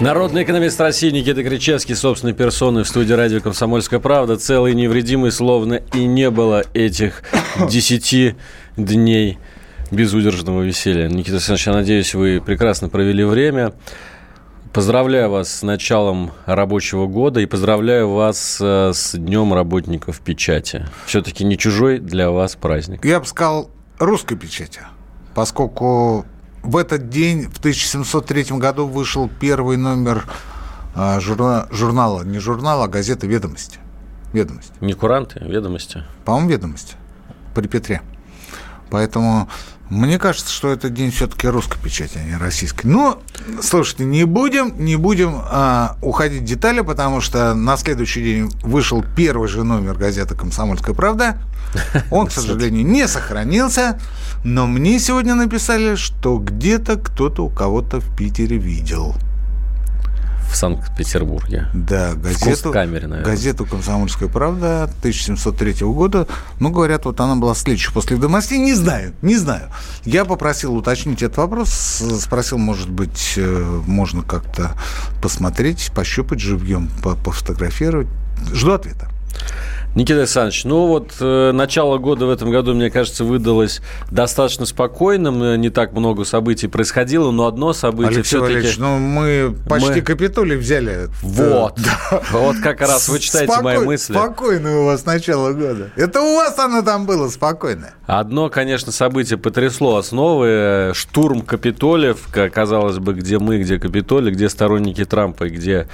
Народный экономист России Никита Кричевский, собственной персоной в студии радио «Комсомольская правда», целый невредимый, словно и не было этих десяти дней безудержного веселья. Никита Александрович, я надеюсь, вы прекрасно провели время. Поздравляю вас с началом рабочего года и поздравляю вас э, с Днем работников печати. Все-таки не чужой для вас праздник. Я бы сказал, русской печати, поскольку в этот день, в 1703 году, вышел первый номер а, журна- журнала, не журнала, а газеты «Ведомости». «Ведомости». Не куранты, ведомости. По-моему, «Ведомости» при Петре. Поэтому мне кажется, что этот день все-таки русской печати, а не российской. Но, слушайте, не будем, не будем а, уходить в детали, потому что на следующий день вышел первый же номер газеты «Комсомольская правда». Он, к сожалению, не сохранился, но мне сегодня написали, что где-то кто-то у кого-то в Питере видел. Санкт-Петербурге. Да, газету, Кунсткамере, наверное. газету «Комсомольская правда» 1703 года. Ну, говорят, вот она была следующая после «Домостей». Не знаю, не знаю. Я попросил уточнить этот вопрос. Спросил, может быть, э, можно как-то посмотреть, пощупать живьем, по- пофотографировать. Жду ответа. Никита Александрович, ну вот э, начало года в этом году, мне кажется, выдалось достаточно спокойным. Э, Не так много событий происходило, но одно событие Алексей все-таки... Валерьевич, ну мы почти Мы- Капитолий взяли. Вот. Да. Вот как раз вы читаете мои Спокой- мысли. Спокойное у вас начало года. Это у вас оно там было спокойное. Одно, конечно, событие потрясло основы. Штурм Капитолиев, казалось бы, где мы, где Капитолий, где сторонники Трампа, и где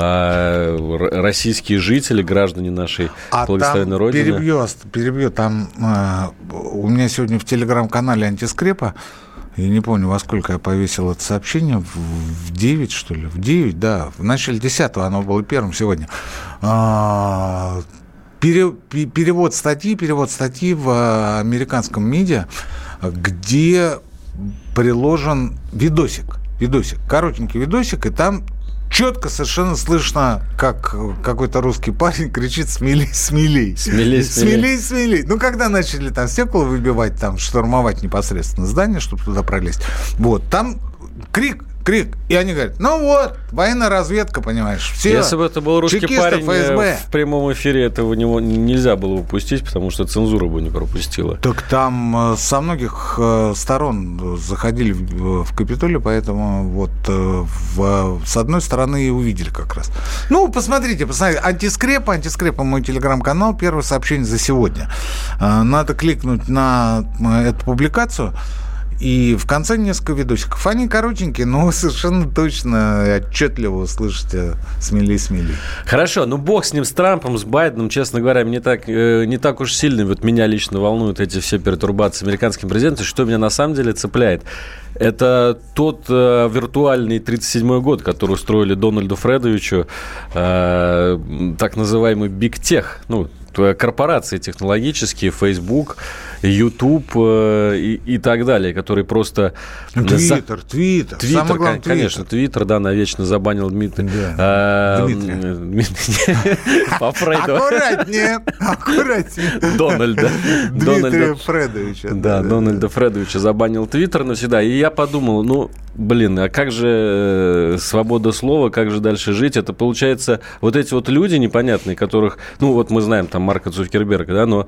р- российские жители, граждане нашей А благословенной там Родины. перебью, перебью, там э, у меня сегодня в телеграм-канале антискрепа, я не помню, во сколько я повесил это сообщение, в, в 9, что ли, в 9, да, в начале 10 оно было первым сегодня. А, пере- пе- перевод статьи, перевод статьи в э, американском медиа, где приложен видосик, видосик, коротенький видосик, и там четко совершенно слышно, как какой-то русский парень кричит «смелей, смелей». Смелей, смелей. Смелей, смелей. Ну, когда начали там стекла выбивать, там штурмовать непосредственно здание, чтобы туда пролезть, вот, там крик, крик. И они говорят, ну вот, военная разведка, понимаешь, все. Если бы это был русский чекисты парень, э, ФСБ. в прямом эфире этого него нельзя было упустить, потому что цензура бы не пропустила. Так там э, со многих э, сторон заходили в Капитолий, поэтому вот в- с одной стороны и увидели как раз. Ну, посмотрите, посмотрите. Антискрепа, антискрепа мой телеграм-канал, первое сообщение за сегодня. Надо кликнуть на эту публикацию. И в конце несколько видосиков. Они коротенькие, но совершенно точно и отчетливо услышите смелей, смелей. Хорошо, ну бог с ним, с Трампом, с Байденом, честно говоря, мне так, э, не так уж сильно, вот меня лично волнуют эти все пертурбации американским президентом. Что меня на самом деле цепляет? Это тот э, виртуальный 37-й год, который устроили Дональду Фредовичу, э, так называемый Big Tech, ну, корпорации технологические, Facebook, YouTube э, и, и так далее, которые просто... за- Твиттер, Твиттер. Твиттер, Самое главное, кон- конечно, Твиттер, да, навечно забанил Дмитрий. Да. А, Дмитрия. Дмитрий. По Фрейду. Аккуратнее, аккуратнее. Дональда. Дмитрия. Фредовича. Да, Дональда Фредовича забанил Твиттер навсегда. И я подумал, ну, блин, а как же э, свобода слова, как же дальше жить? Это получается вот эти вот люди непонятные, которых, ну, вот мы знаем там Марка Цукерберга, да, но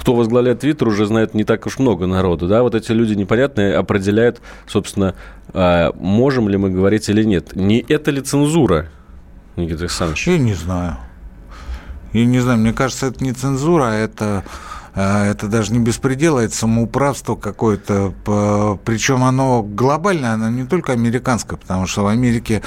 кто возглавляет Твиттер, уже знает не так уж много народу, да, вот эти люди непонятные определяют, собственно, а, можем ли мы говорить или нет. Не это ли цензура, Никита Александрович? Я не знаю. Я не знаю, мне кажется, это не цензура, а это, это даже не беспредел, а это самоуправство какое-то. Причем оно глобальное, оно не только американское, потому что в Америке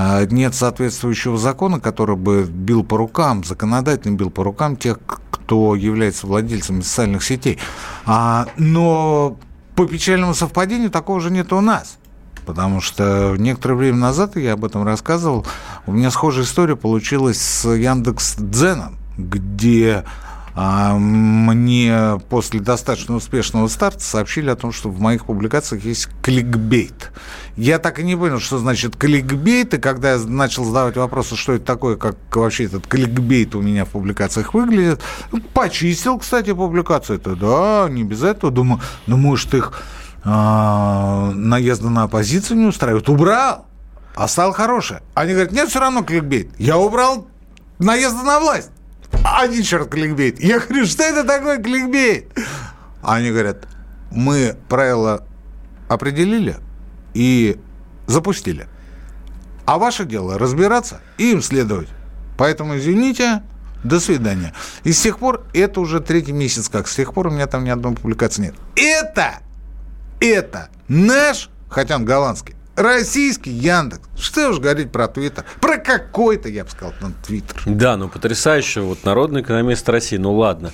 а, нет соответствующего закона, который бы бил по рукам, законодательно бил по рукам тех, кто является владельцами социальных сетей. А, но по печальному совпадению такого же нет у нас. Потому что некоторое время назад, я об этом рассказывал, у меня схожая история получилась с Яндекс Дзеном, где а, мне после достаточно успешного старта сообщили о том, что в моих публикациях есть кликбейт. Я так и не понял, что значит кликбейт, и когда я начал задавать вопросы, что это такое, как вообще этот кликбейт у меня в публикациях выглядит, почистил, кстати, публикацию. Это да, не без этого. Думаю, ну, может, их а, наезда на оппозицию не устраивает. Убрал, а стал хорошее. Они говорят, нет, все равно кликбейт. Я убрал наезда на власть. Один черт кликбейт. Я говорю, что это такое кликбейт? Они говорят, мы правила определили и запустили. А ваше дело разбираться и им следовать. Поэтому, извините, до свидания. И с тех пор, это уже третий месяц как, с тех пор у меня там ни одной публикации нет. Это, это наш, хотя он голландский, российский Яндекс. Что уж говорить про Твиттер. Про какой-то, я бы сказал, там, Твиттер. Да, ну потрясающе. Вот народный экономист России, ну ладно.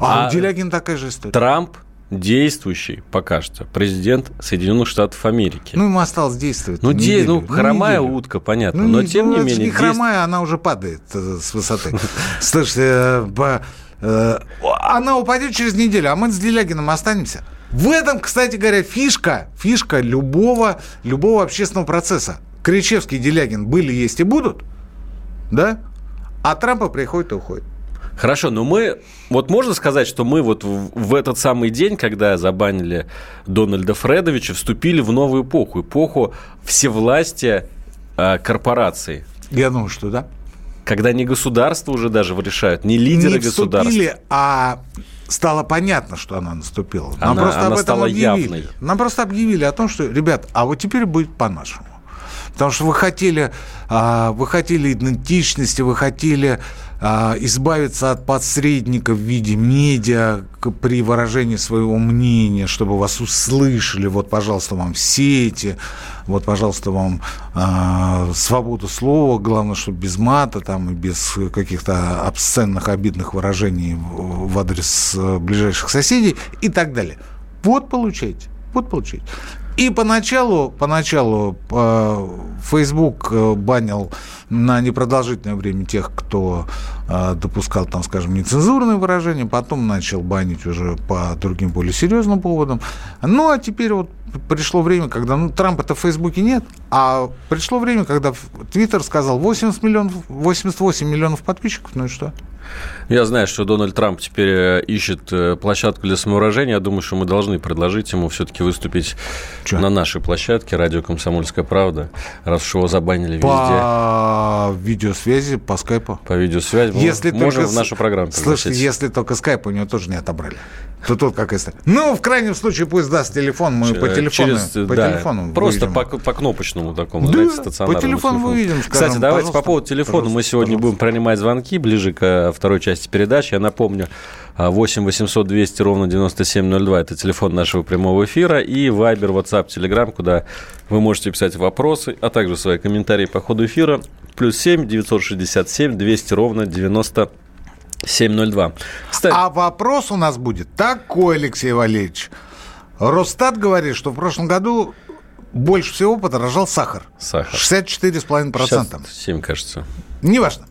А, а у Делягина такая же история. Трамп действующий, пока что, президент Соединенных Штатов Америки. Ну, ему осталось действовать. Ну, де, ну хромая неделю. утка, понятно. Ну, но, не, тем ну, не менее... не хромая, действ... она уже падает э, с высоты. Слушайте, э, э, она упадет через неделю, а мы с Делягином останемся. В этом, кстати говоря, фишка, фишка любого, любого общественного процесса. Кричевский и Делягин были, есть и будут, да? А Трампа приходит и уходит. Хорошо, но мы... Вот можно сказать, что мы вот в, в этот самый день, когда забанили Дональда Фредовича, вступили в новую эпоху. Эпоху всевластия э, корпораций. Я думаю, что да. Когда не государство уже даже решают, не лидеры не вступили, а стало понятно, что она наступила. Нам она, просто она об этом объявили. явной. Нам просто объявили о том, что, ребят, а вот теперь будет по-нашему. Потому что вы хотели, а, вы хотели идентичности, вы хотели а, избавиться от посредников в виде медиа при выражении своего мнения, чтобы вас услышали. Вот, пожалуйста, вам сети, вот, пожалуйста, вам э, свободу слова, главное, чтобы без мата там, и без каких-то обсценных, обидных выражений в адрес э, ближайших соседей и так далее. Вот получайте. Вот получайте. И поначалу, поначалу э, Facebook э, банил на непродолжительное время тех, кто э, допускал, там, скажем, нецензурные выражения, потом начал банить уже по другим более серьезным поводам. Ну, а теперь вот пришло время, когда, ну, Трампа-то в Фейсбуке нет, а пришло время, когда Твиттер сказал 80 миллионов, 88 миллионов подписчиков, ну и что? Я знаю, что Дональд Трамп теперь э, ищет э, площадку для самовыражения. Я думаю, что мы должны предложить ему все-таки выступить Че? на нашей площадке «Радио Комсомольская правда», раз уж его забанили везде. По видеосвязи, по скайпу? По видеосвязи. Если можем только... в нашу программу Слушайте, если только скайп у него тоже не отобрали. То тут как если. Ну, в крайнем случае, пусть даст телефон, мы Ч- по телефону. Через, по да, телефону просто по, по кнопочному такому, да, знаете, стационарному. По телефону телефон. выведем. Скажем, Кстати, давайте по поводу телефона. Мы сегодня будем принимать звонки ближе к второй части передачи. Я напомню, 8 800 200 ровно 9702 – это телефон нашего прямого эфира. И Вайбер, WhatsApp, Telegram, куда вы можете писать вопросы, а также свои комментарии по ходу эфира. Плюс 7 967 200 ровно 90 702. Кстати... А вопрос у нас будет такой, Алексей Валерьевич. Росстат говорит, что в прошлом году больше всего подорожал сахар. Сахар. 64,5%. 67, кажется. Неважно.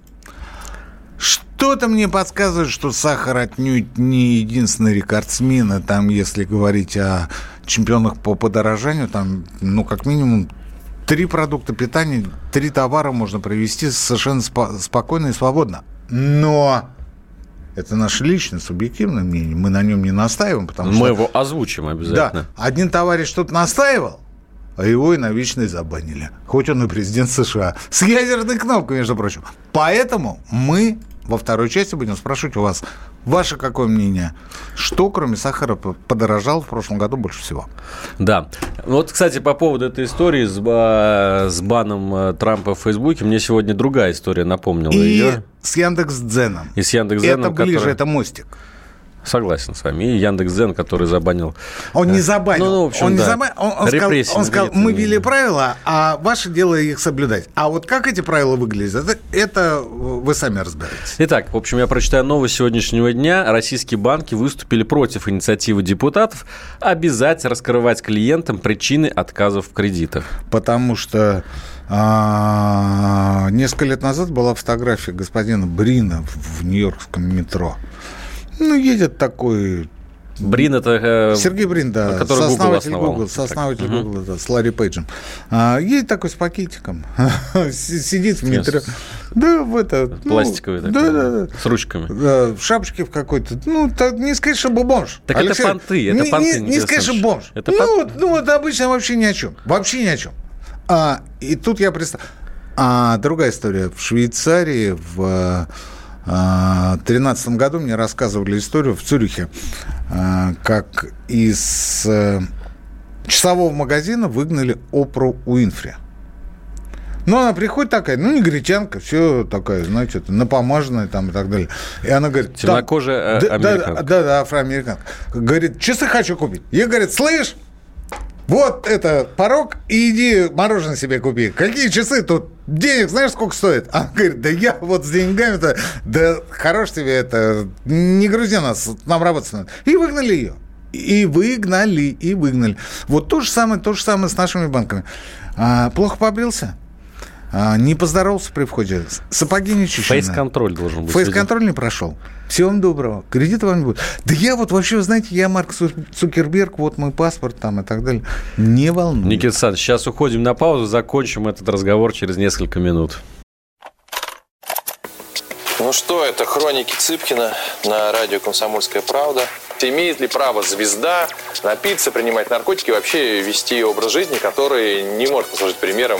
Что-то мне подсказывает, что сахар отнюдь не единственный рекордсмен. Там, если говорить о чемпионах по подорожанию, там, ну, как минимум, три продукта питания, три товара можно привести совершенно спо- спокойно и свободно. Но это наше личное, субъективное мнение. Мы на нем не настаиваем, потому Мы что... Мы его озвучим обязательно. Да. Один товарищ что-то настаивал, а его и на вечность забанили. Хоть он и президент США. С ядерной кнопкой, между прочим. Поэтому мы во второй части будем спрашивать у вас, ваше какое мнение? Что, кроме сахара, подорожало в прошлом году больше всего? Да. Вот, кстати, по поводу этой истории с, с баном э, Трампа в Фейсбуке, мне сегодня другая история напомнила И ее. с Яндекс.Дзеном. И с Яндекс.Дзеном. Это ближе, который... это мостик. Согласен с вами. И Яндекс.Дзен, который забанил... Он не забанил. Ну, ну в общем, он да. не забанил. Он, он сказал, он сказал мы ввели правила, а ваше дело их соблюдать. А вот как эти правила выглядят, это, это вы сами разбираетесь. Итак, в общем, я прочитаю новость сегодняшнего дня. Российские банки выступили против инициативы депутатов обязать раскрывать клиентам причины отказов в кредитах. Потому что а, несколько лет назад была фотография господина Брина в Нью-Йоркском метро. Ну, едет такой Брин это... Э, Сергей Брин, да. Который сооснователь Google, Google сооснователь так. Google, да, с Ларри Пейджем. А, едет такой с пакетиком. Сидит в метро. Да, в это... Ну, Пластиковый ну, Да, да, да. С ручками. Да, в шапочке в какой-то. Ну, так, не сказать, что бомж. Так Алексей, это понты, это не, понты. Не, не сказать, что бомж. Это ну, вот, ну, вот обычно вообще ни о чем. Вообще ни о чем. А, и тут я представляю... А другая история. В Швейцарии, в 2013 а, году мне рассказывали историю в Цюрихе, а, как из э, часового магазина выгнали Опру Уинфри. Ну, она приходит такая, ну, негритянка, все такая, знаете, напомаженная там и так далее. И она говорит... Темнокожая да, американка. Да, да, да, афроамериканка. Говорит, часы хочу купить. Я, говорит, слышь, вот это порог, и иди мороженое себе купи. Какие часы тут? Денег знаешь, сколько стоит? А говорит, да я вот с деньгами-то, да хорош тебе это, не грузи нас, нам работать надо. И выгнали ее. И выгнали, и выгнали. Вот то же самое, то же самое с нашими банками. А, плохо побрился? А, не поздоровался при входе. Сапоги не чищены. Фейс-контроль должен быть. Фейс-контроль не прошел. Всего вам доброго. Кредита вам не будет. Да я вот вообще, вы знаете, я Марк Цукерберг, вот мой паспорт там и так далее. Не волнуюсь. Никита Александрович, сейчас уходим на паузу, закончим этот разговор через несколько минут. Ну что, это хроники Цыпкина на радио «Комсомольская правда». Имеет ли право звезда напиться, принимать наркотики и вообще вести образ жизни, который не может послужить примером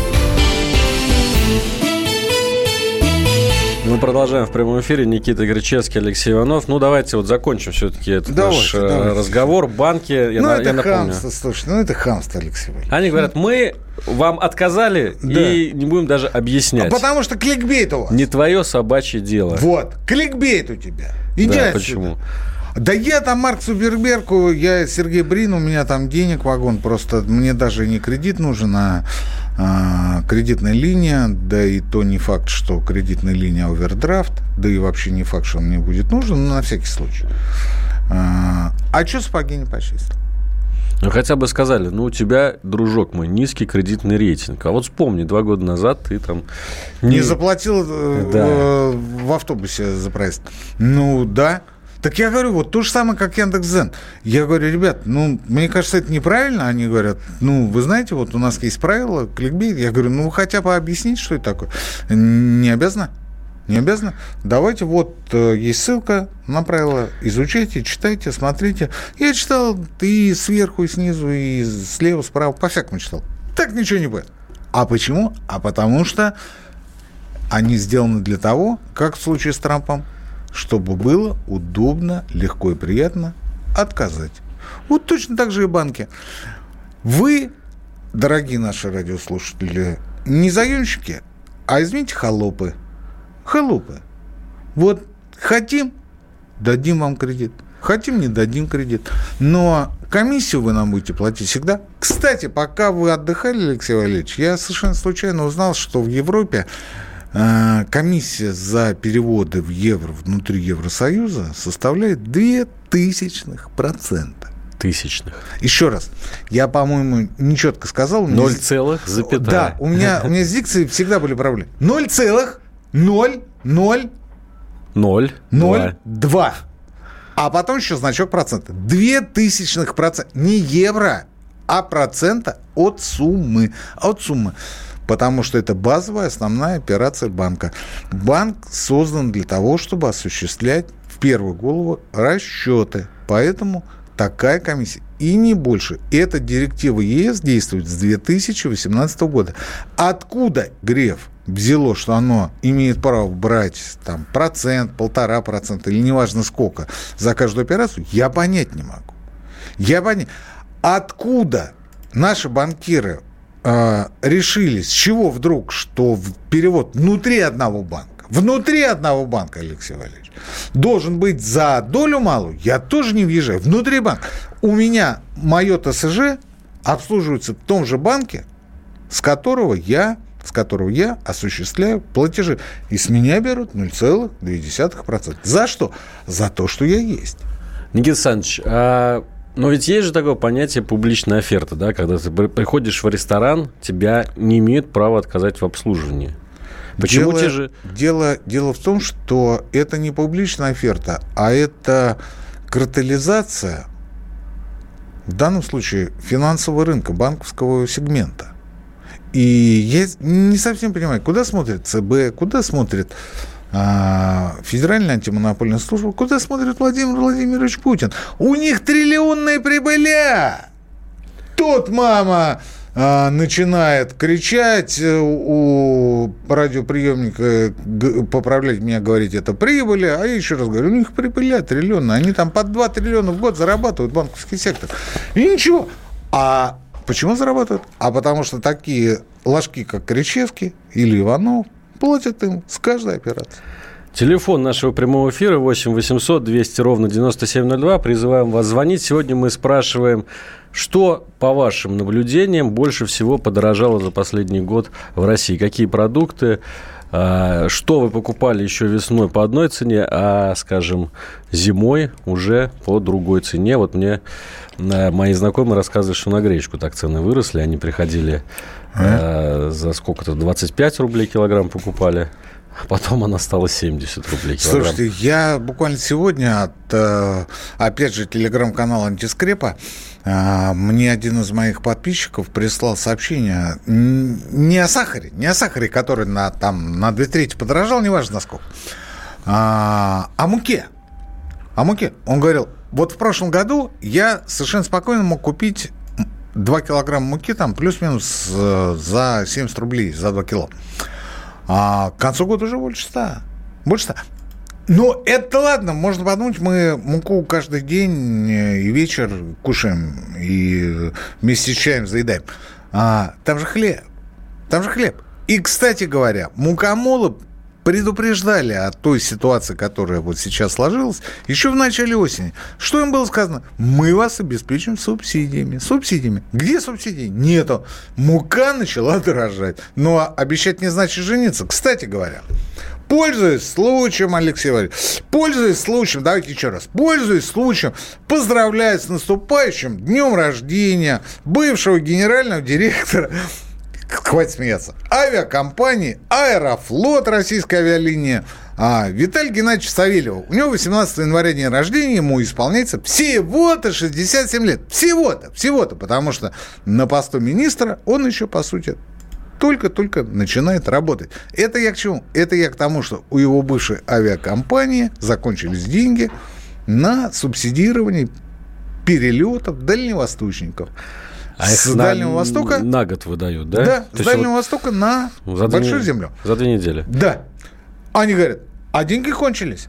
продолжаем в прямом эфире. Никита Гречевский, Алексей Иванов. Ну, давайте вот закончим все-таки этот давайте, наш э, давайте. разговор. Банки, я, ну, на, это я напомню. Хамство, слушай, ну, это хамство, Алексей Иванович. Они говорят, мы вам отказали да. и не будем даже объяснять. А потому что кликбейт у вас. Не твое собачье дело. Вот, кликбейт у тебя. Иди да, отсюда. почему? Да я там Марк Цуберберку, я Сергей Брин, у меня там денег вагон, просто мне даже не кредит нужен, а, а кредитная линия, да и то не факт, что кредитная линия овердрафт, да и вообще не факт, что он мне будет нужен, но на всякий случай. А, а что сапоги не почистил? Ну, хотя бы сказали, ну, у тебя, дружок мой, низкий кредитный рейтинг. А вот вспомни, два года назад ты там... Не, не заплатил э, да. в, в автобусе за проезд. Ну, да. Так я говорю, вот то же самое, как Яндекс.Зен. Я говорю, ребят, ну, мне кажется, это неправильно. Они говорят, ну, вы знаете, вот у нас есть правила, кликбейт. Я говорю, ну, хотя бы объяснить, что это такое. Не обязано. Не обязано. Давайте, вот э, есть ссылка на правила. Изучайте, читайте, смотрите. Я читал и сверху, и снизу, и слева, справа, по-всякому читал. Так ничего не будет. А почему? А потому что они сделаны для того, как в случае с Трампом, чтобы было удобно, легко и приятно отказать. Вот точно так же и банки. Вы, дорогие наши радиослушатели, не заемщики, а, извините, холопы. Холопы. Вот хотим, дадим вам кредит. Хотим, не дадим кредит. Но комиссию вы нам будете платить всегда. Кстати, пока вы отдыхали, Алексей Валерьевич, я совершенно случайно узнал, что в Европе комиссия за переводы в евро внутри Евросоюза составляет 2 тысячных процента. Тысячных. Еще раз. Я, по-моему, нечетко сказал. Ноль целых запятая. Да, у меня, у меня с дикцией всегда были проблемы. Ноль целых, ноль, ноль, ноль, ноль, два. А потом еще значок процента. Две тысячных процента. Не евро, а процента от суммы. От суммы потому что это базовая основная операция банка. Банк создан для того, чтобы осуществлять в первую голову расчеты. Поэтому такая комиссия. И не больше. Эта директива ЕС действует с 2018 года. Откуда Греф взяло, что оно имеет право брать там процент, полтора процента или неважно сколько за каждую операцию, я понять не могу. Я понять. Откуда наши банкиры решили, с чего вдруг, что перевод внутри одного банка, внутри одного банка, Алексей Валерьевич, должен быть за долю малую, я тоже не въезжаю. Внутри банка. У меня мое ТСЖ обслуживается в том же банке, с которого я с которого я осуществляю платежи. И с меня берут 0,2%. За что? За то, что я есть. Никита Александрович, а но ведь есть же такое понятие публичная оферта, да, когда ты приходишь в ресторан, тебя не имеют права отказать в обслуживании. Почему дело, те же... дело, дело в том, что это не публичная оферта, а это картелизация, в данном случае, финансового рынка, банковского сегмента. И я не совсем понимаю, куда смотрит ЦБ, куда смотрит а, Федеральная антимонопольная служба, куда смотрит Владимир Владимирович Путин. У них триллионные прибыля! Тут мама а, начинает кричать э, у радиоприемника, поправлять меня, говорить, это прибыли, а я еще раз говорю, у них прибыля триллионные, они там по 2 триллиона в год зарабатывают банковский сектор. И ничего. А почему зарабатывают? А потому что такие ложки, как Кричевский или Иванов, платят им с каждой операции. Телефон нашего прямого эфира 8 800 200 ровно 9702. Призываем вас звонить. Сегодня мы спрашиваем, что, по вашим наблюдениям, больше всего подорожало за последний год в России? Какие продукты? А, что вы покупали еще весной по одной цене, а, скажем, зимой уже по другой цене? Вот мне а, мои знакомые рассказывают, что на гречку так цены выросли. Они приходили а? за сколько-то 25 рублей килограмм покупали. А потом она стала 70 рублей килограмм. Слушайте, я буквально сегодня от, э, опять же, телеграм-канала «Антискрепа» э, мне один из моих подписчиков прислал сообщение не о сахаре, не о сахаре, который на, там, на 2 трети подорожал, неважно насколько, а о муке. О муке. Он говорил, вот в прошлом году я совершенно спокойно мог купить 2 килограмма муки, там плюс-минус э, за 70 рублей, за 2 кило. А к концу года уже больше 100. Больше 100. Но это ладно, можно подумать, мы муку каждый день и вечер кушаем, и вместе с чаем заедаем. А, там же хлеб. Там же хлеб. И, кстати говоря, мукомолы предупреждали о той ситуации, которая вот сейчас сложилась, еще в начале осени. Что им было сказано? Мы вас обеспечим субсидиями. Субсидиями. Где субсидии? Нету. Мука начала дорожать. Но обещать не значит жениться. Кстати говоря, Пользуясь случаем, Алексей Валерьевич, пользуясь случаем, давайте еще раз, пользуясь случаем, поздравляю с наступающим днем рождения бывшего генерального директора хватит смеяться, авиакомпании «Аэрофлот», российская авиалиния, а, Виталий Геннадьевич Савельев. У него 18 января день рождения, ему исполняется всего-то 67 лет. Всего-то, всего-то, потому что на посту министра он еще, по сути, только-только начинает работать. Это я к чему? Это я к тому, что у его бывшей авиакомпании закончились деньги на субсидирование перелетов дальневосточников. А с их Дальнего на, Востока... На год выдают, да? Да, То с Дальнего вот Востока на за Большую две, Землю. За две недели. Да. Они говорят, а деньги кончились.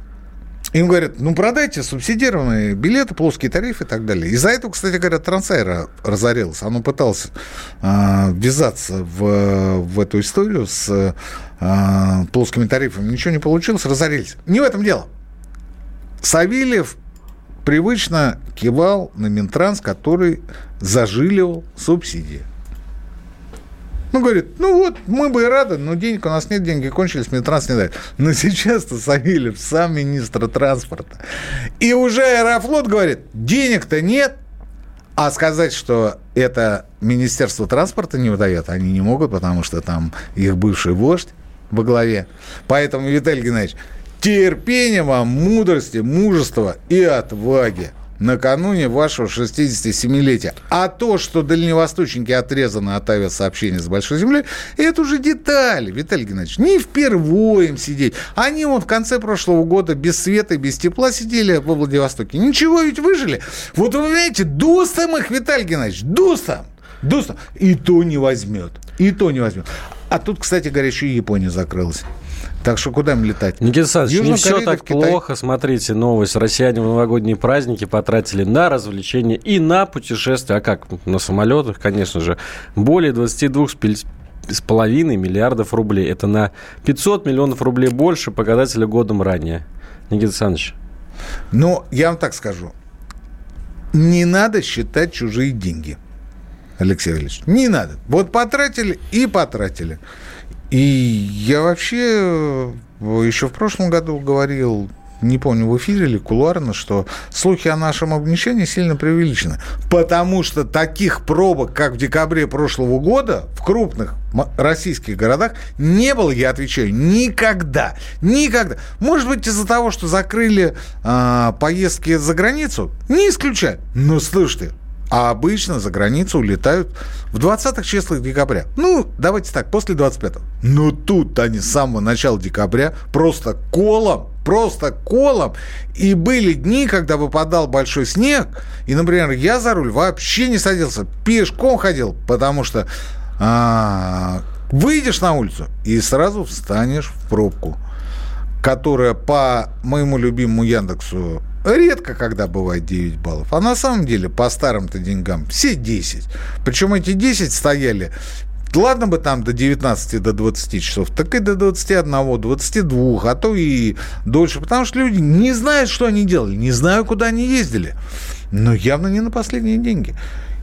Им говорят, ну продайте субсидированные билеты, плоские тарифы и так далее. Из-за этого, кстати говоря, Трансайра разорился. Оно пыталось э, ввязаться в, в эту историю с э, плоскими тарифами. Ничего не получилось, разорились. Не в этом дело. Савельев привычно кивал на Минтранс, который зажилил субсидии. Ну, говорит, ну вот, мы бы и рады, но денег у нас нет, деньги кончились, Минтранс не дает. Но сейчас-то Савельев сам министр транспорта. И уже Аэрофлот говорит, денег-то нет, а сказать, что это Министерство транспорта не выдает, они не могут, потому что там их бывший вождь во главе. Поэтому, Виталий Геннадьевич, терпения вам, мудрости, мужества и отваги накануне вашего 67-летия. А то, что дальневосточники отрезаны от авиасообщения с Большой Землей, это уже детали, Виталий Геннадьевич. Не впервые им сидеть. Они вот в конце прошлого года без света без тепла сидели во Владивостоке. Ничего ведь выжили. Вот вы понимаете, дустом их, Виталий Геннадьевич, дустом. Дустом. И то не возьмет. И то не возьмет. А тут, кстати говоря, еще и Япония закрылась. Так что куда им летать? Никита Александрович, не все Корея, так плохо. Смотрите, новость. Россияне в новогодние праздники потратили на развлечения и на путешествия. А как? На самолетах, конечно же. Более 22 с половиной миллиардов рублей. Это на 500 миллионов рублей больше показателя годом ранее. Никита Александрович. Ну, я вам так скажу. Не надо считать чужие деньги, Алексей Валерьевич. Не надо. Вот потратили и потратили. И я вообще э, еще в прошлом году говорил, не помню, в эфире или кулуарно, что слухи о нашем обнищании сильно преувеличены. Потому что таких пробок, как в декабре прошлого года, в крупных российских городах не было, я отвечаю, никогда. Никогда. Может быть, из-за того, что закрыли э, поездки за границу? Не исключаю. Но слушайте, а обычно за границу улетают в 20-х числах декабря. Ну, давайте так, после 25-го. Но тут они с самого начала декабря просто колом, просто колом. И были дни, когда выпадал большой снег, и, например, я за руль вообще не садился, пешком ходил, потому что а, выйдешь на улицу и сразу встанешь в пробку, которая по моему любимому Яндексу редко когда бывает 9 баллов. А на самом деле по старым-то деньгам все 10. Причем эти 10 стояли Ладно бы там до 19, до 20 часов, так и до 21, 22, а то и дольше. Потому что люди не знают, что они делали, не знают, куда они ездили. Но явно не на последние деньги.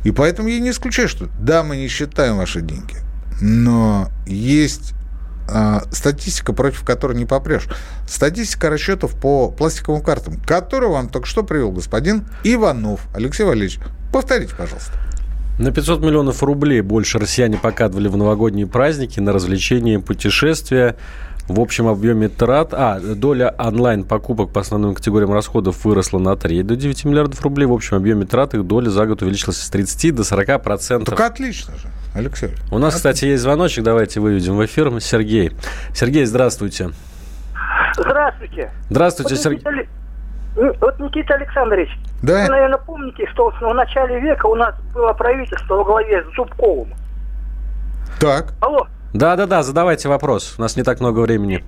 И поэтому я не исключаю, что да, мы не считаем ваши деньги, но есть статистика, против которой не попрешь. Статистика расчетов по пластиковым картам, которую вам только что привел господин Иванов. Алексей Валерьевич, повторите, пожалуйста. На 500 миллионов рублей больше россияне покатывали в новогодние праздники на развлечения и путешествия. В общем объеме трат... А, доля онлайн-покупок по основным категориям расходов выросла на треть до 9 миллиардов рублей. В общем объеме трат их доля за год увеличилась с 30 до 40 процентов. Так отлично же. Алексей. У нас, кстати, есть звоночек, давайте выведем в эфир. Сергей. Сергей, здравствуйте. Здравствуйте. Здравствуйте, вот Сергей. Вот Никита Александрович, да? вы, наверное, помните, что в начале века у нас было правительство во главе с Зубковым. Так. Алло. Да-да-да, задавайте вопрос. У нас не так много времени.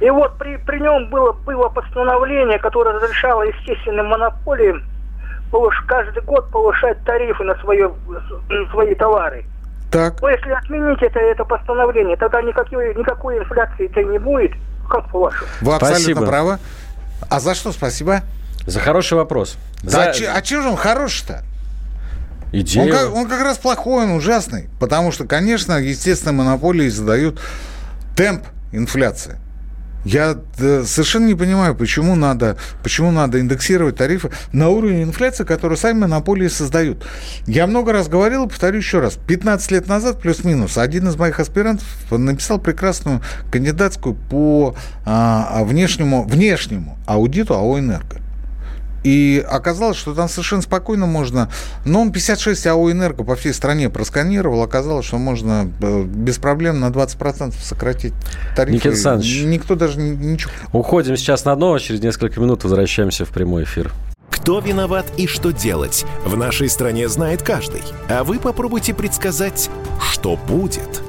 И вот при, при нем было, было постановление, которое разрешало естественным монополиям каждый год повышать тарифы на, свое, на свои товары. Так. Но если отменить это, это постановление, тогда никакой, никакой инфляции-то не будет. Как по-вашему? Вы абсолютно спасибо. правы. А за что спасибо? За хороший вопрос. Да, за... а, чем же он хороший-то? Идея. Он как, он как раз плохой, он ужасный. Потому что, конечно, естественно, монополии задают темп инфляции. Я совершенно не понимаю, почему надо, почему надо индексировать тарифы на уровень инфляции, которую сами монополии создают. Я много раз говорил, повторю еще раз. 15 лет назад, плюс-минус, один из моих аспирантов написал прекрасную кандидатскую по а, внешнему, внешнему аудиту АО «Энерго». И оказалось, что там совершенно спокойно можно... Но он 56 АО «Энерго» по всей стране просканировал. Оказалось, что можно э, без проблем на 20% сократить тарифы. Никита Александрович, Никто даже ничего... Уходим сейчас на новость. Через несколько минут возвращаемся в прямой эфир. Кто виноват и что делать, в нашей стране знает каждый. А вы попробуйте предсказать, что будет –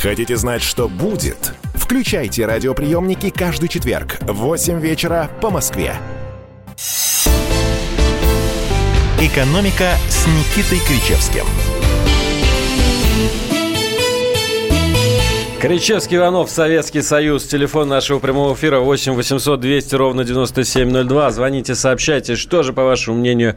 Хотите знать, что будет? Включайте радиоприемники каждый четверг в 8 вечера по Москве. «Экономика» с Никитой Кричевским – Кричевский Иванов, Советский Союз. Телефон нашего прямого эфира 8 800 200 ровно 9702. Звоните, сообщайте, что же, по вашему мнению,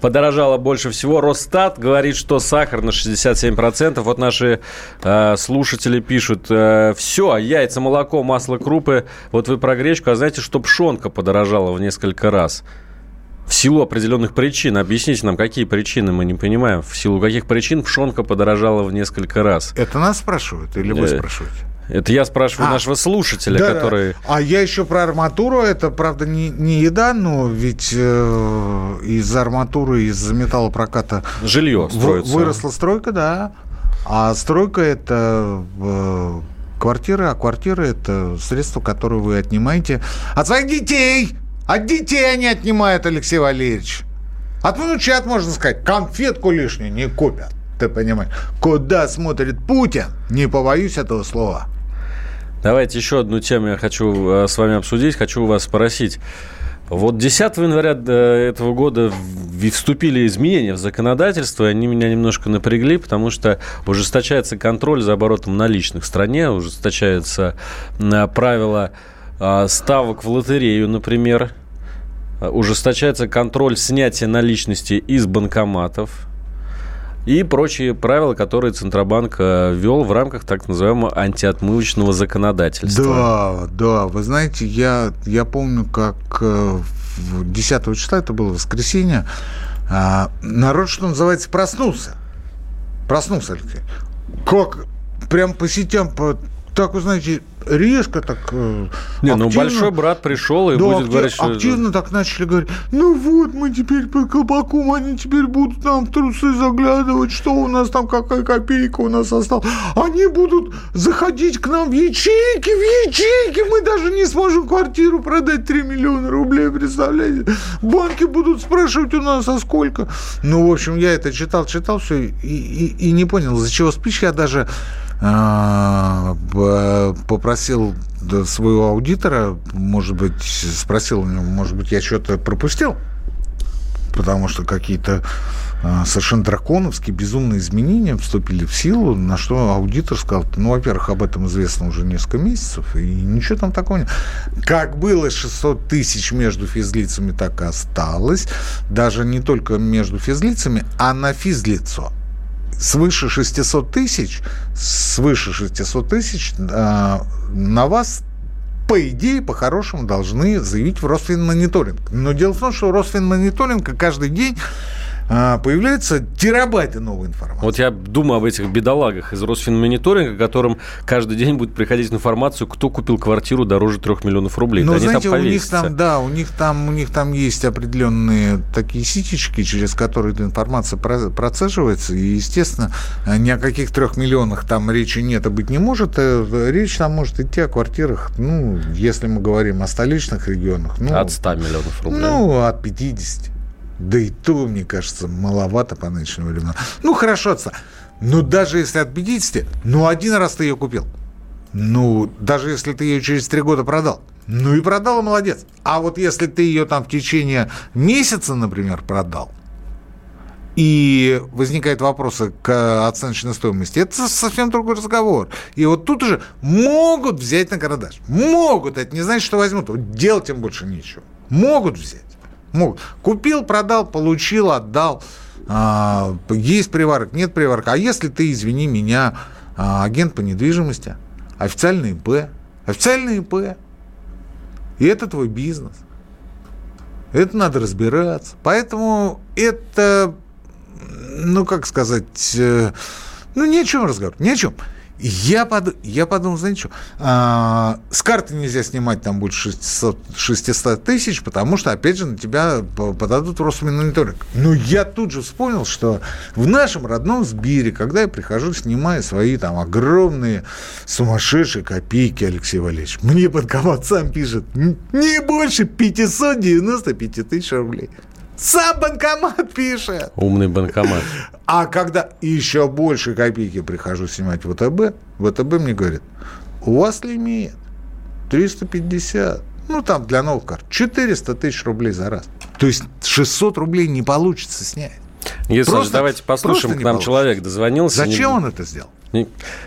подорожало больше всего. Росстат говорит, что сахар на 67%. Вот наши э, слушатели пишут, э, все, яйца, молоко, масло, крупы. Вот вы про гречку, а знаете, что пшенка подорожала в несколько раз? В силу определенных причин. Объясните нам, какие причины, мы не понимаем. В силу каких причин пшенка подорожала в несколько раз? Это нас спрашивают или вы Э, спрашиваете? Это я спрашиваю А, нашего слушателя, Да, который... А я еще про арматуру. Это, правда, не, не еда, но ведь э, из арматуры, из металлопроката Жилье строится. выросла стройка, да. А стройка это э, квартиры, а квартиры это средства, которые вы отнимаете от своих детей. От детей они отнимают, Алексей Валерьевич. От внучат, можно сказать, конфетку лишнюю не купят. Ты понимаешь? Куда смотрит Путин? Не побоюсь этого слова. Давайте еще одну тему я хочу э, с вами обсудить. Хочу вас спросить. Вот 10 января э, этого года вступили изменения в законодательство, и они меня немножко напрягли, потому что ужесточается контроль за оборотом наличных в стране, ужесточаются э, правила ставок в лотерею, например, ужесточается контроль снятия наличности из банкоматов и прочие правила, которые Центробанк э, ввел в рамках так называемого антиотмывочного законодательства. Да, да, вы знаете, я, я помню, как э, в 10 числа, это было воскресенье, а, народ, что называется, проснулся. Проснулся, Алексей. Как прям по сетям, по, так, вы знаете, резко так э, Не, ну активно- большой брат пришел и да, будет актив- говорить, что... активно так начали говорить, ну вот, мы теперь по колпаку, они теперь будут нам в трусы заглядывать, что у нас там, какая копейка у нас осталась. Они будут заходить к нам в ячейки, в ячейки, мы даже не сможем квартиру продать 3 миллиона рублей, представляете? Банки будут спрашивать у нас, а сколько? Ну, в общем, я это читал, читал все и, и- и не понял, из-за чего спич. Я даже попросил да, своего аудитора, может быть, спросил у него, может быть, я что-то пропустил, потому что какие-то а, совершенно драконовские, безумные изменения вступили в силу, на что аудитор сказал, ну, во-первых, об этом известно уже несколько месяцев, и ничего там такого нет. Как было 600 тысяч между физлицами, так и осталось, даже не только между физлицами, а на физлицо свыше 600 тысяч, свыше 600 тысяч э, на вас по идее, по-хорошему, должны заявить в Росфинмониторинг. Но дело в том, что у Росфинмониторинга каждый день появляются терабайты новой информации. Вот я думаю об этих бедолагах из Росфинмониторинга, которым каждый день будет приходить информацию, кто купил квартиру дороже 3 миллионов рублей. Ну, Они знаете, у них там, да, у них там, у них там есть определенные такие ситечки, через которые эта информация про- процеживается, и, естественно, ни о каких трех миллионах там речи нет и быть не может. Э, Речь там может идти о квартирах, ну, если мы говорим о столичных регионах, ну, От 100 миллионов рублей. ну, от 50. Да и то, мне кажется, маловато по нынешним временам. Ну, хорошо, отца. Но даже если от 50, ну, один раз ты ее купил. Ну, даже если ты ее через три года продал. Ну и продал, молодец. А вот если ты ее там в течение месяца, например, продал, и возникают вопросы к оценочной стоимости, это совсем другой разговор. И вот тут уже могут взять на продаж. Могут. Это не значит, что возьмут. Вот делать им больше нечего. Могут взять. Купил, продал, получил, отдал. А, есть приварок, нет приварка. А если ты, извини меня, а, агент по недвижимости, официальный ИП, официальный ИП, и это твой бизнес. Это надо разбираться. Поэтому это, ну, как сказать, э, ну, ни о чем разговор, ни о чем. Я, под, я подумал, знаете что, а, с карты нельзя снимать там больше 600, 600 тысяч, потому что, опять же, на тебя по- подадут Росмониторинг. Но я тут же вспомнил, что в нашем родном Сбере, когда я прихожу, снимаю свои там огромные сумасшедшие копейки, Алексей Валерьевич, мне банкомат сам пишет, «Н- не больше 595 тысяч рублей. Сам банкомат пишет. Умный банкомат. А когда еще больше копейки прихожу снимать в ВТБ, ВТБ мне говорит, у вас лимит 350, ну там для новых карт, 400 тысяч рублей за раз. То есть 600 рублей не получится снять. Если Просто- давайте послушаем, к нам получится. человек дозвонился. Зачем Не- он это сделал?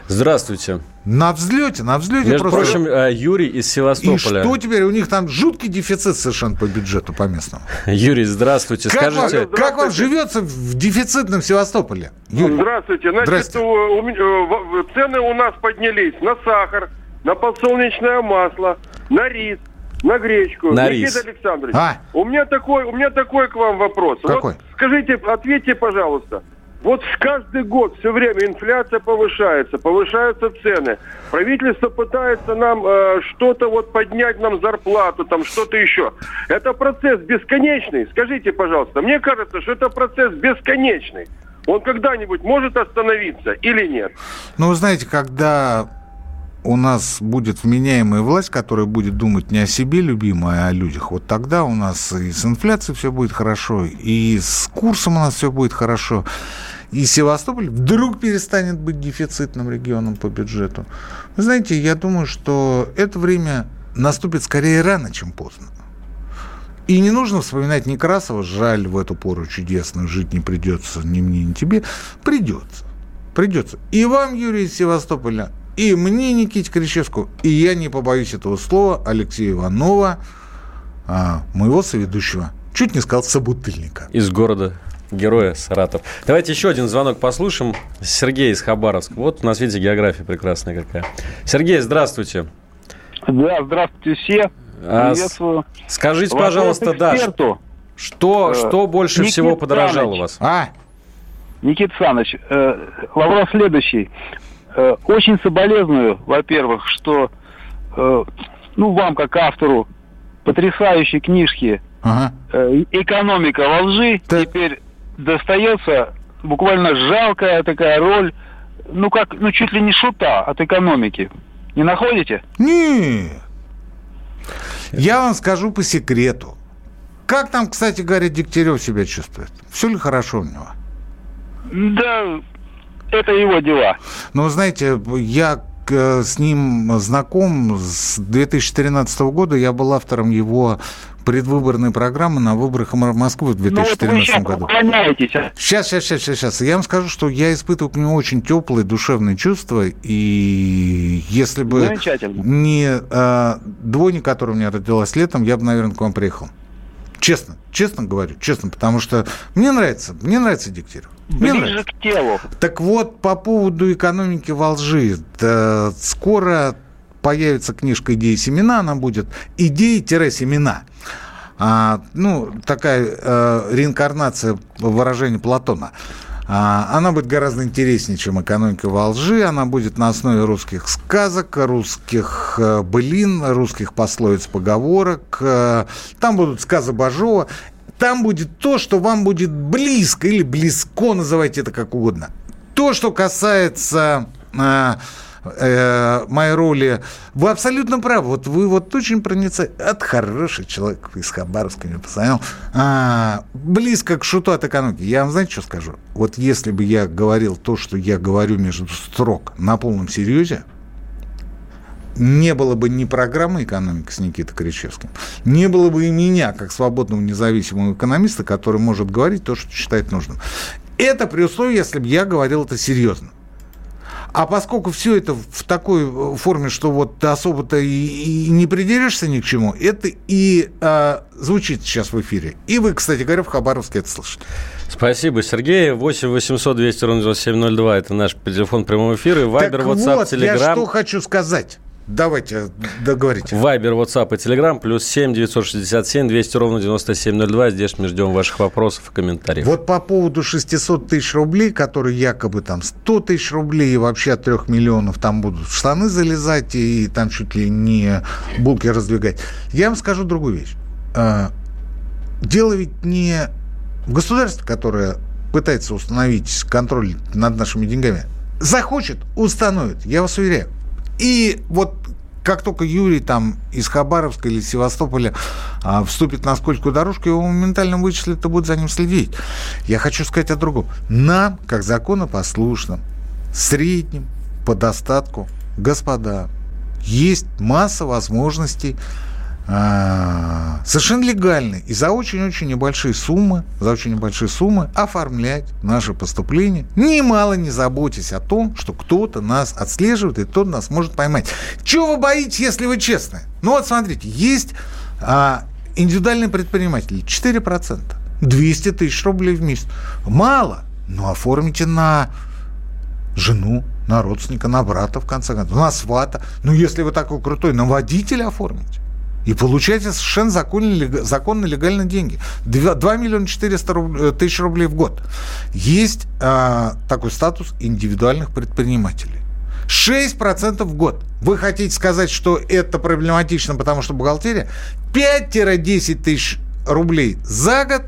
Здравствуйте. На взлете, на взлете. Между просто... прочим, э, Юрий из Севастополя. И что теперь? У них там жуткий дефицит совершенно по бюджету, по местному. Юрий, здравствуйте. Как Скажите... Вам, здравствуйте. Как вам живется в дефицитном Севастополе? Юрий. Здравствуйте. Значит, Здравствуйте. У, цены у нас поднялись на сахар, на подсолнечное масло, на рис, на гречку. На Никита рис. Александрович, а? у меня такой, у меня такой к вам вопрос. Какой? Вот скажите, ответьте, пожалуйста. Вот каждый год все время инфляция повышается, повышаются цены. Правительство пытается нам э, что-то вот поднять нам зарплату, там что-то еще. Это процесс бесконечный. Скажите, пожалуйста, мне кажется, что это процесс бесконечный. Он когда-нибудь может остановиться или нет? Ну, вы знаете, когда у нас будет вменяемая власть, которая будет думать не о себе любимой, а о людях, вот тогда у нас и с инфляцией все будет хорошо, и с курсом у нас все будет хорошо, и Севастополь вдруг перестанет быть дефицитным регионом по бюджету. Вы знаете, я думаю, что это время наступит скорее рано, чем поздно. И не нужно вспоминать Некрасова, жаль, в эту пору чудесную жить не придется ни мне, ни тебе. Придется. Придется. И вам, Юрий из Севастополя, и мне, Никите Кричевскому, и я не побоюсь этого слова, Алексея Иванова, а, моего соведущего. Чуть не сказал собутыльника. Из города героя Саратов. Давайте еще один звонок послушаем. Сергей из Хабаровска. Вот на свете география прекрасная какая. Сергей, здравствуйте. Да, здравствуйте все. А, скажите, Вопрос пожалуйста, да, что, э, что больше Никит всего подорожало у вас? А? Никита Саныч, э, вопрос следующий. Э, очень соболезную, во-первых, что э, ну, вам, как автору потрясающей книжки ага. э, «Экономика во лжи», так. теперь достается буквально жалкая такая роль, ну, как, ну, чуть ли не шута от экономики. Не находите? Нет. Я вам скажу по секрету. Как там, кстати говоря, Дегтярев себя чувствует? Все ли хорошо у него? Да, это его дела. Ну, знаете, я э, с ним знаком с 2013 года. Я был автором его предвыборной программы на выборах Москвы в 2014 ну, вот году. Сейчас, сейчас, сейчас, сейчас, сейчас. Я вам скажу, что я испытываю к нему очень теплые душевные чувства, и если бы не э, двойня, которая у меня родилась летом, я бы, наверное, к вам приехал. Честно, честно говорю, честно, потому что мне нравится, мне нравится Дегтярев. Мне Ближе нравится. к телу. Так вот, по поводу экономики во лжи. Да, скоро появится книжка «Идеи семена», она будет «Идеи-семена». А, ну, такая э, реинкарнация выражения Платона. А, она будет гораздо интереснее, чем экономика во лжи. Она будет на основе русских сказок, русских э, былин, русских пословиц, поговорок. Э, там будут сказы Бажова. Там будет то, что вам будет близко или близко, называйте это как угодно. То, что касается э, моей роли. Вы абсолютно правы. Вот вы вот очень проницательный. От хороший человек из Хабаровска мне позвонил. А, близко к шуту от экономики. Я вам знаете, что скажу? Вот если бы я говорил то, что я говорю между строк на полном серьезе, не было бы ни программы «Экономика» с Никитой Кричевским, не было бы и меня, как свободного независимого экономиста, который может говорить то, что считает нужным. Это при условии, если бы я говорил это серьезно. А поскольку все это в такой э, форме, что вот ты особо-то и, и не придерешься ни к чему, это и а, звучит сейчас в эфире. И вы, кстати говоря, в Хабаровске это слышите. Спасибо, Сергей. 8 800 200 ровно 9702 – это наш телефон прямого эфира. Вайбер, WhatsApp, вот, Telegram. я что хочу сказать. Давайте, договорите. Вайбер, WhatsApp и Telegram, плюс 7 967 200 ровно 9702. Здесь мы ждем ваших вопросов и комментариев. Вот по поводу 600 тысяч рублей, которые якобы там 100 тысяч рублей и вообще от 3 миллионов там будут в штаны залезать и там чуть ли не булки раздвигать. Я вам скажу другую вещь. А, дело ведь не в государстве, которое пытается установить контроль над нашими деньгами. Захочет, установит, я вас уверяю. И вот как только Юрий там из Хабаровска или Севастополя а, вступит на скользкую дорожку, его моментально вычислят и будут за ним следить. Я хочу сказать о другом. Нам, как законопослушным, средним, по достатку, господа, есть масса возможностей совершенно легально и за очень-очень небольшие суммы, за очень небольшие суммы оформлять наши поступления, немало не заботясь о том, что кто-то нас отслеживает и кто-то нас может поймать. Чего вы боитесь, если вы честны? Ну вот смотрите, есть а, индивидуальные предприниматели, 4%, 200 тысяч рублей в месяц. Мало, но оформите на жену, на родственника, на брата, в конце концов, на свата. Ну, если вы такой крутой, на водителя оформите. И получаете совершенно законно, законно легально деньги. 2, 2 миллиона 400 рублей, тысяч рублей в год. Есть э, такой статус индивидуальных предпринимателей. 6% в год. Вы хотите сказать, что это проблематично, потому что бухгалтерия 5-10 тысяч рублей за год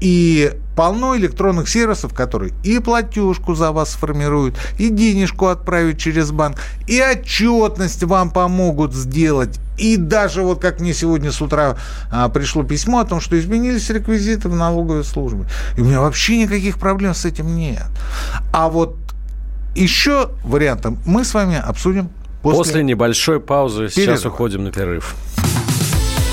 и полно электронных сервисов, которые и платежку за вас сформируют, и денежку отправить через банк, и отчетность вам помогут сделать. И даже вот как мне сегодня с утра а, пришло письмо о том, что изменились реквизиты в налоговой службе. И у меня вообще никаких проблем с этим нет. А вот еще вариантом мы с вами обсудим после, после небольшой паузы. Перерыва. Сейчас уходим на перерыв.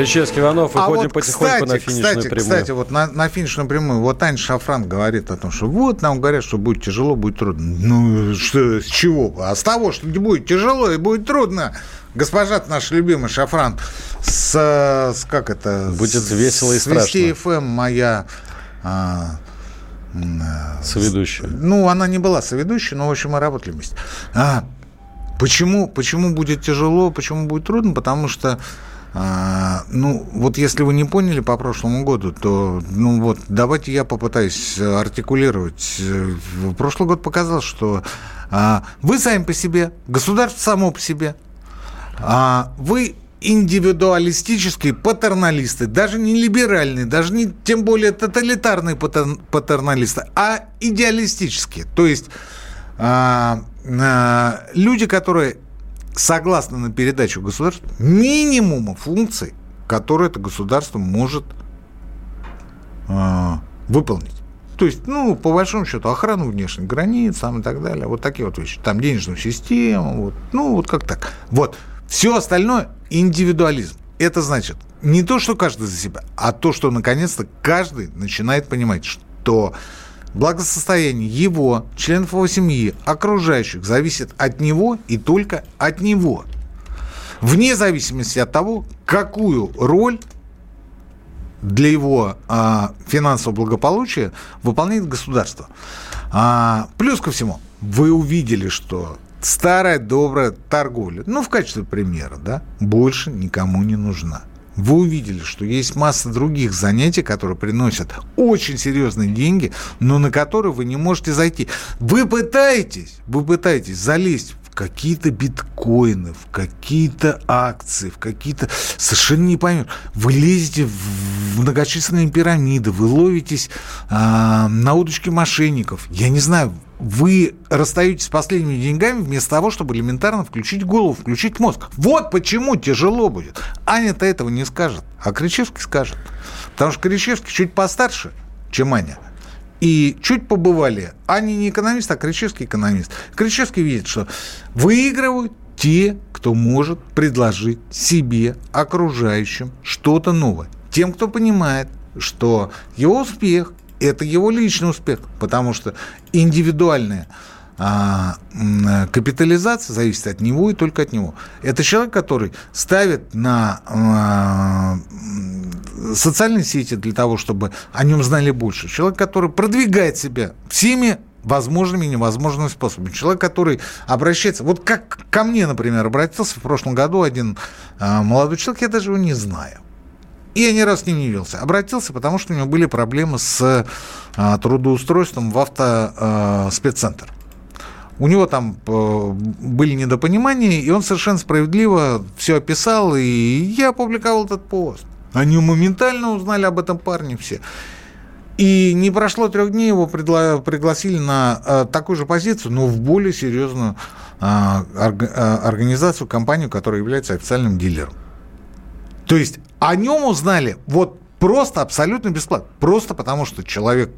Кричевский, Иванов, выходим а вот, потихоньку кстати, на финишную кстати, прямую. Кстати, вот на, на финишную прямую, вот Таня Шафран говорит о том, что вот нам говорят, что будет тяжело, будет трудно. Ну, что, с чего? А с того, что будет тяжело и будет трудно. Госпожа наша любимая Шафран с, с как это? Будет с, весело и с страшно. С ФМ моя... А, соведущая. Ну, она не была соведущей, но, в общем, мы работали вместе. А, почему, почему будет тяжело, почему будет трудно? Потому что а, ну, вот если вы не поняли по прошлому году, то, ну вот, давайте я попытаюсь артикулировать. Прошлый год показал, что а, вы сами по себе, государство само по себе, а, вы индивидуалистические патерналисты, даже не либеральные, даже не тем более тоталитарные патерналисты, а идеалистические. То есть а, а, люди, которые согласно на передачу государству минимума функций, которые это государство может э, выполнить. То есть, ну, по большому счету, охрану внешних границ там, и так далее. Вот такие вот вещи. Там денежную систему. Вот, ну, вот как так. Вот. Все остальное – индивидуализм. Это значит не то, что каждый за себя, а то, что наконец-то каждый начинает понимать, что Благосостояние его, членов его семьи, окружающих зависит от него и только от него. Вне зависимости от того, какую роль для его а, финансового благополучия выполняет государство. А, плюс ко всему, вы увидели, что старая добрая торговля, ну, в качестве примера, да, больше никому не нужна вы увидели, что есть масса других занятий, которые приносят очень серьезные деньги, но на которые вы не можете зайти. Вы пытаетесь, вы пытаетесь залезть в какие-то биткоины, в какие-то акции, в какие-то... Совершенно не поймешь. Вы лезете в многочисленные пирамиды, вы ловитесь а, на удочке мошенников. Я не знаю, вы расстаетесь с последними деньгами вместо того, чтобы элементарно включить голову, включить мозг. Вот почему тяжело будет. Аня-то этого не скажет, а Кричевский скажет. Потому что Кричевский чуть постарше, чем Аня. И чуть побывали. Аня не экономист, а Кричевский экономист. Кричевский видит, что выигрывают те, кто может предложить себе, окружающим, что-то новое. Тем, кто понимает, что его успех это его личный успех, потому что индивидуальная а, капитализация зависит от него и только от него. Это человек, который ставит на а, социальные сети для того, чтобы о нем знали больше. Человек, который продвигает себя всеми возможными и невозможными способами. Человек, который обращается... Вот как ко мне, например, обратился в прошлом году один а, молодой человек, я даже его не знаю. И я ни раз не явился. Обратился, потому что у него были проблемы с а, трудоустройством в автоспеццентр. У него там э, были недопонимания, и он совершенно справедливо все описал, и я опубликовал этот пост. Они моментально узнали об этом парне все. И не прошло трех дней, его пригла- пригласили на э, такую же позицию, но в более серьезную орг- э, организацию, компанию, которая является официальным дилером. То есть о нем узнали вот просто абсолютно бесплатно. Просто потому, что человек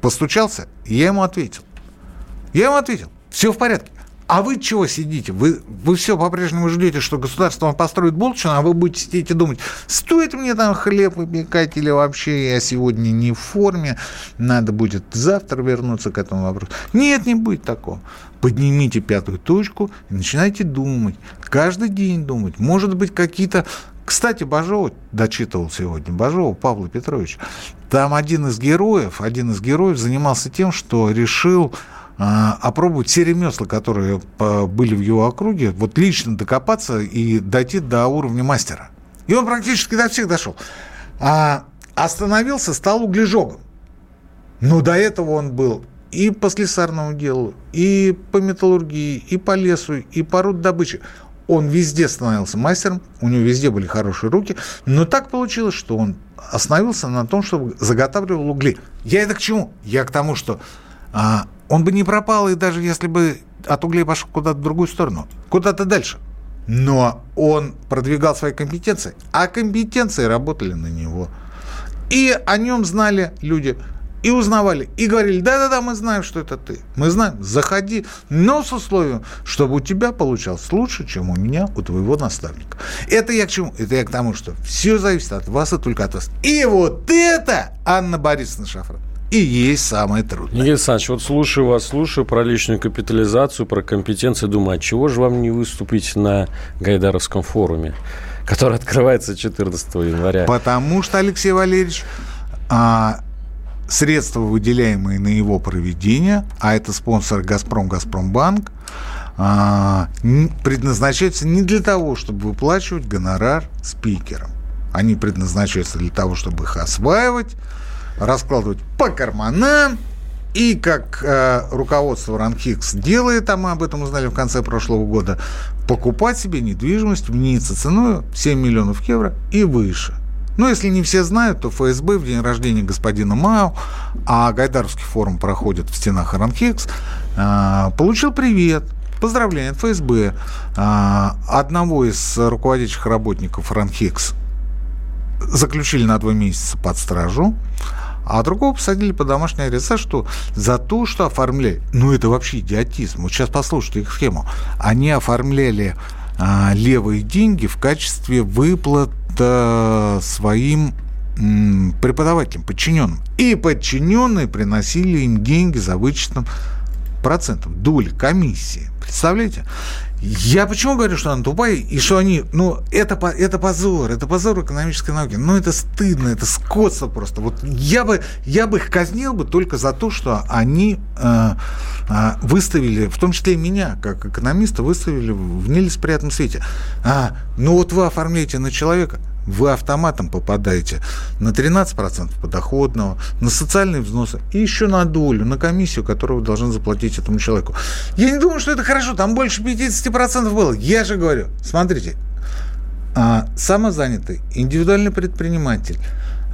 постучался, и я ему ответил. Я ему ответил, все в порядке. А вы чего сидите? Вы, вы все по-прежнему ждете, что государство вам построит булочную, а вы будете сидеть и думать, стоит мне там хлеб выпекать или вообще я сегодня не в форме, надо будет завтра вернуться к этому вопросу. Нет, не будет такого. Поднимите пятую точку и начинайте думать. Каждый день думать. Может быть, какие-то кстати, Бажова дочитывал сегодня, Бажова Павла Петровича. Там один из героев, один из героев занимался тем, что решил а, опробовать все ремесла, которые были в его округе, вот лично докопаться и дойти до уровня мастера. И он практически до всех дошел. А остановился, стал углежогом. Но до этого он был и по слесарному делу, и по металлургии, и по лесу, и по рудодобыче. Он везде становился мастером, у него везде были хорошие руки, но так получилось, что он остановился на том, чтобы заготавливал угли. Я это к чему? Я к тому, что а, он бы не пропал, и даже если бы от углей пошел куда-то в другую сторону, куда-то дальше. Но он продвигал свои компетенции, а компетенции работали на него. И о нем знали люди – и узнавали, и говорили, да-да-да, мы знаем, что это ты. Мы знаем, заходи, но с условием, чтобы у тебя получалось лучше, чем у меня, у твоего наставника. Это я к чему? Это я к тому, что все зависит от вас и только от вас. И вот это Анна Борисовна Шафран и есть самое трудное. Никита Александрович, вот слушаю вас, слушаю про личную капитализацию, про компетенции, думаю, а чего же вам не выступить на Гайдаровском форуме, который открывается 14 января? Потому что, Алексей Валерьевич, а, средства, выделяемые на его проведение, а это спонсор «Газпром», «Газпромбанк», а, предназначаются не для того, чтобы выплачивать гонорар спикерам. Они предназначаются для того, чтобы их осваивать, раскладывать по карманам, и как э, руководство Ранхикс делает, а мы об этом узнали в конце прошлого года, покупать себе недвижимость в НИЦе ценой 7 миллионов евро и выше. Ну, если не все знают, то ФСБ в день рождения господина Мао, а Гайдаровский форум проходит в стенах Аранхекс, получил привет, поздравление от ФСБ. А, одного из руководящих работников Ранхекс заключили на два месяца под стражу, а другого посадили по домашний арест. Что? За то, что оформляли. Ну, это вообще идиотизм. Вот сейчас послушайте их схему. Они оформляли а, левые деньги в качестве выплат своим преподавателям, подчиненным. И подчиненные приносили им деньги за вычетом процентов, доли, комиссии. Представляете? Я почему говорю, что она тупая, и что они, ну, это, это позор, это позор экономической науки. Ну, это стыдно, это скотство просто. Вот я бы, я бы их казнил бы только за то, что они э, э, выставили, в том числе и меня, как экономиста, выставили в нелицеприятном свете. А, ну вот вы оформляете на человека – вы автоматом попадаете на 13% подоходного, на социальные взносы и еще на долю, на комиссию, которую вы должны заплатить этому человеку. Я не думаю, что это хорошо, там больше 50% было. Я же говорю, смотрите, а, самозанятый, индивидуальный предприниматель,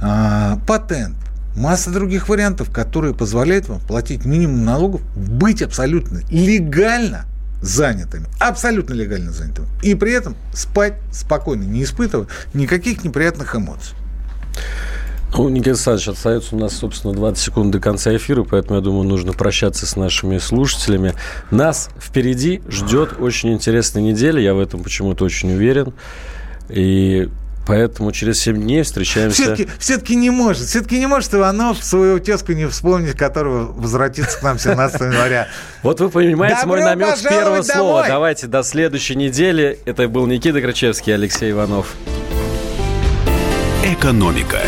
а, патент, масса других вариантов, которые позволяют вам платить минимум налогов, быть абсолютно легально – занятыми, абсолютно легально занятыми, и при этом спать спокойно, не испытывая никаких неприятных эмоций. Ну, Никита Александрович, остается у нас, собственно, 20 секунд до конца эфира, поэтому, я думаю, нужно прощаться с нашими слушателями. Нас впереди ждет очень интересная неделя, я в этом почему-то очень уверен. И Поэтому через 7 дней встречаемся... Все-таки, все-таки не может. Все-таки не может Иванов своего тезку не вспомнить, которого возвратится к нам 17 января. Вот вы понимаете мой намек с первого слова. Давайте до следующей недели. Это был Никита Крачевский и Алексей Иванов. Экономика.